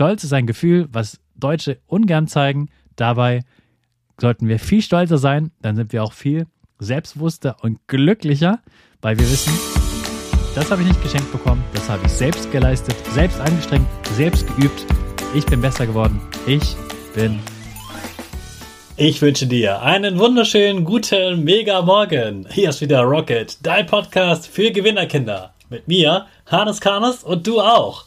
Stolz ist ein Gefühl, was Deutsche ungern zeigen. Dabei sollten wir viel stolzer sein, dann sind wir auch viel selbstbewusster und glücklicher, weil wir wissen, das habe ich nicht geschenkt bekommen, das habe ich selbst geleistet, selbst angestrengt, selbst geübt. Ich bin besser geworden. Ich bin. Ich wünsche dir einen wunderschönen, guten, mega Morgen. Hier ist wieder Rocket, dein Podcast für Gewinnerkinder. Mit mir, Hannes Karnes und du auch.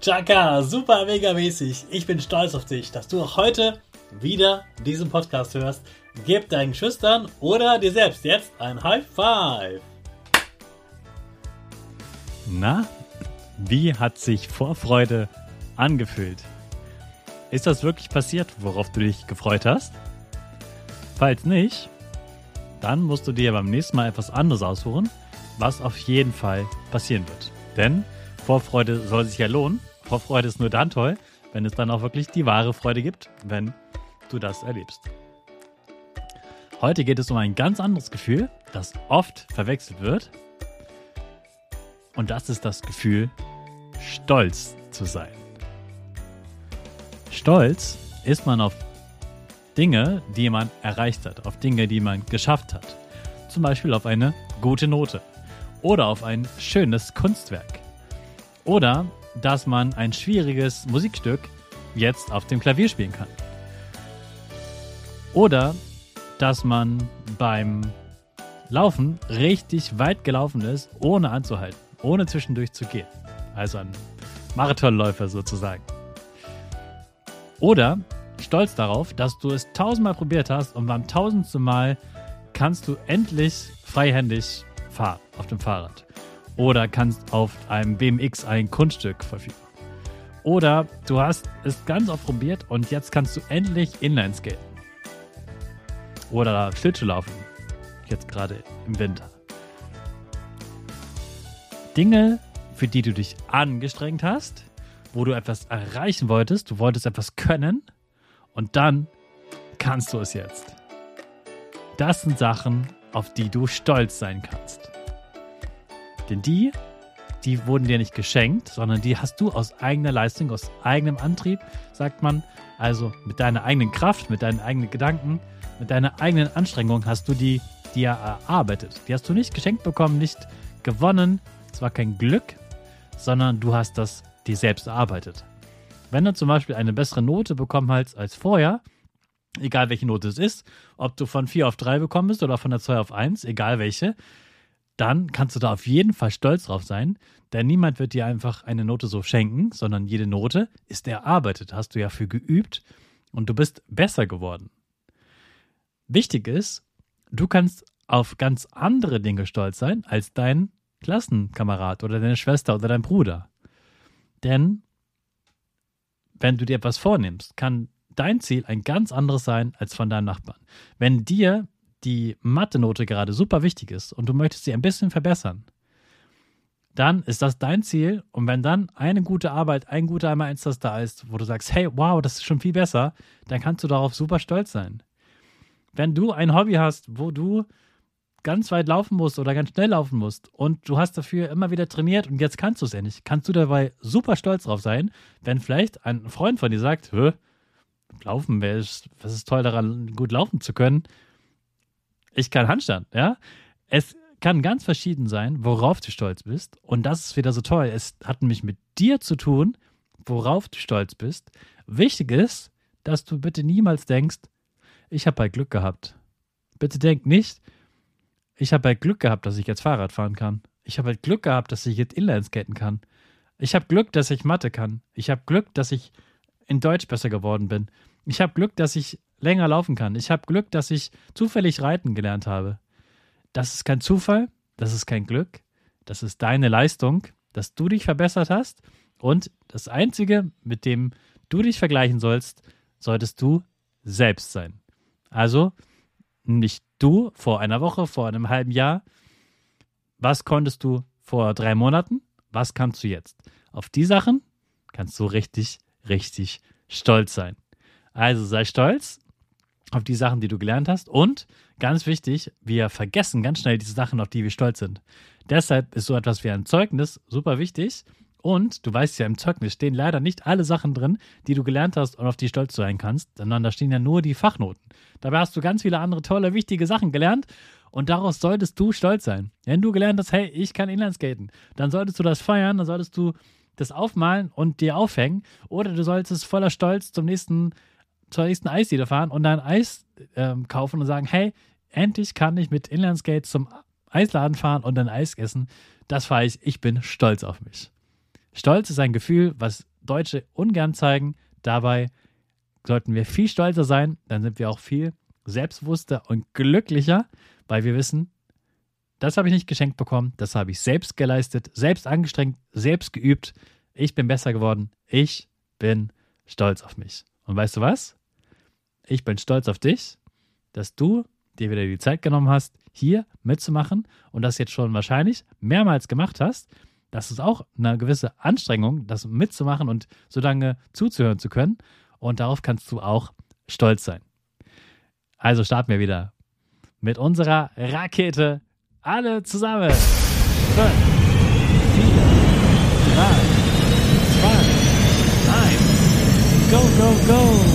Chaka, super mega mäßig. Ich bin stolz auf dich, dass du auch heute wieder diesen Podcast hörst. Gib deinen Schüchtern oder dir selbst jetzt ein High Five. Na, wie hat sich Vorfreude angefühlt? Ist das wirklich passiert, worauf du dich gefreut hast? Falls nicht, dann musst du dir beim nächsten Mal etwas anderes aussuchen, was auf jeden Fall passieren wird. Denn Vorfreude soll sich ja lohnen Vorfreude ist nur dann toll, wenn es dann auch wirklich die wahre Freude gibt, wenn du das erlebst. Heute geht es um ein ganz anderes Gefühl, das oft verwechselt wird. Und das ist das Gefühl, stolz zu sein. Stolz ist man auf Dinge, die man erreicht hat, auf Dinge, die man geschafft hat. Zum Beispiel auf eine gute Note oder auf ein schönes Kunstwerk oder dass man ein schwieriges Musikstück jetzt auf dem Klavier spielen kann. Oder dass man beim Laufen richtig weit gelaufen ist, ohne anzuhalten, ohne zwischendurch zu gehen. Also ein Marathonläufer sozusagen. Oder stolz darauf, dass du es tausendmal probiert hast und beim tausendsten Mal kannst du endlich freihändig fahren auf dem Fahrrad oder kannst auf einem BMX ein Kunststück verfügen. Oder du hast es ganz oft probiert und jetzt kannst du endlich Inline skaten. Oder Schlittschuhlaufen. Jetzt gerade im Winter. Dinge, für die du dich angestrengt hast, wo du etwas erreichen wolltest, du wolltest etwas können und dann kannst du es jetzt. Das sind Sachen, auf die du stolz sein kannst. Denn die, die wurden dir nicht geschenkt, sondern die hast du aus eigener Leistung, aus eigenem Antrieb, sagt man. Also mit deiner eigenen Kraft, mit deinen eigenen Gedanken, mit deiner eigenen Anstrengung hast du die dir erarbeitet. Die hast du nicht geschenkt bekommen, nicht gewonnen. Es war kein Glück, sondern du hast das dir selbst erarbeitet. Wenn du zum Beispiel eine bessere Note bekommen hast als vorher, egal welche Note es ist, ob du von 4 auf 3 bekommen bist oder von der 2 auf 1, egal welche, dann kannst du da auf jeden Fall stolz drauf sein, denn niemand wird dir einfach eine Note so schenken, sondern jede Note ist erarbeitet, hast du ja für geübt und du bist besser geworden. Wichtig ist, du kannst auf ganz andere Dinge stolz sein als dein Klassenkamerad oder deine Schwester oder dein Bruder. Denn wenn du dir etwas vornimmst, kann dein Ziel ein ganz anderes sein als von deinem Nachbarn. Wenn dir die Mathe-Note gerade super wichtig ist und du möchtest sie ein bisschen verbessern, dann ist das dein Ziel. Und wenn dann eine gute Arbeit, ein guter einmal eins das da ist, wo du sagst, hey, wow, das ist schon viel besser, dann kannst du darauf super stolz sein. Wenn du ein Hobby hast, wo du ganz weit laufen musst oder ganz schnell laufen musst und du hast dafür immer wieder trainiert und jetzt kannst du es endlich, kannst du dabei super stolz drauf sein, wenn vielleicht ein Freund von dir sagt, Hö, laufen, was ist toll daran, gut laufen zu können? Ich kann Handstand, ja. Es kann ganz verschieden sein, worauf du stolz bist. Und das ist wieder so toll. Es hat nämlich mit dir zu tun, worauf du stolz bist. Wichtig ist, dass du bitte niemals denkst, ich habe halt Glück gehabt. Bitte denk nicht, ich habe halt Glück gehabt, dass ich jetzt Fahrrad fahren kann. Ich habe halt Glück gehabt, dass ich jetzt Inlineskaten kann. Ich habe Glück, dass ich Mathe kann. Ich habe Glück, dass ich in Deutsch besser geworden bin. Ich habe Glück, dass ich länger laufen kann. Ich habe Glück, dass ich zufällig reiten gelernt habe. Das ist kein Zufall, das ist kein Glück, das ist deine Leistung, dass du dich verbessert hast. Und das Einzige, mit dem du dich vergleichen sollst, solltest du selbst sein. Also nicht du vor einer Woche, vor einem halben Jahr. Was konntest du vor drei Monaten? Was kannst du jetzt? Auf die Sachen kannst du richtig, richtig stolz sein. Also sei stolz auf die Sachen, die du gelernt hast. Und ganz wichtig, wir vergessen ganz schnell diese Sachen, auf die wir stolz sind. Deshalb ist so etwas wie ein Zeugnis super wichtig. Und du weißt ja, im Zeugnis stehen leider nicht alle Sachen drin, die du gelernt hast und auf die stolz sein kannst, sondern da stehen ja nur die Fachnoten. Dabei hast du ganz viele andere tolle, wichtige Sachen gelernt und daraus solltest du stolz sein. Wenn du gelernt hast, hey, ich kann Inlineskaten, dann solltest du das feiern, dann solltest du das aufmalen und dir aufhängen oder du solltest voller Stolz zum nächsten zur nächsten Eisdiele fahren und dann Eis ähm, kaufen und sagen, hey, endlich kann ich mit Inlineskates zum Eisladen fahren und dann Eis essen. Das fahre ich. Ich bin stolz auf mich. Stolz ist ein Gefühl, was Deutsche ungern zeigen. Dabei sollten wir viel stolzer sein. Dann sind wir auch viel selbstbewusster und glücklicher, weil wir wissen, das habe ich nicht geschenkt bekommen, das habe ich selbst geleistet, selbst angestrengt, selbst geübt. Ich bin besser geworden. Ich bin stolz auf mich. Und weißt du was? Ich bin stolz auf dich, dass du dir wieder die Zeit genommen hast, hier mitzumachen und das jetzt schon wahrscheinlich mehrmals gemacht hast. Das ist auch eine gewisse Anstrengung, das mitzumachen und so lange zuzuhören zu können. Und darauf kannst du auch stolz sein. Also starten wir wieder mit unserer Rakete. Alle zusammen. Fünf. Go, go, go!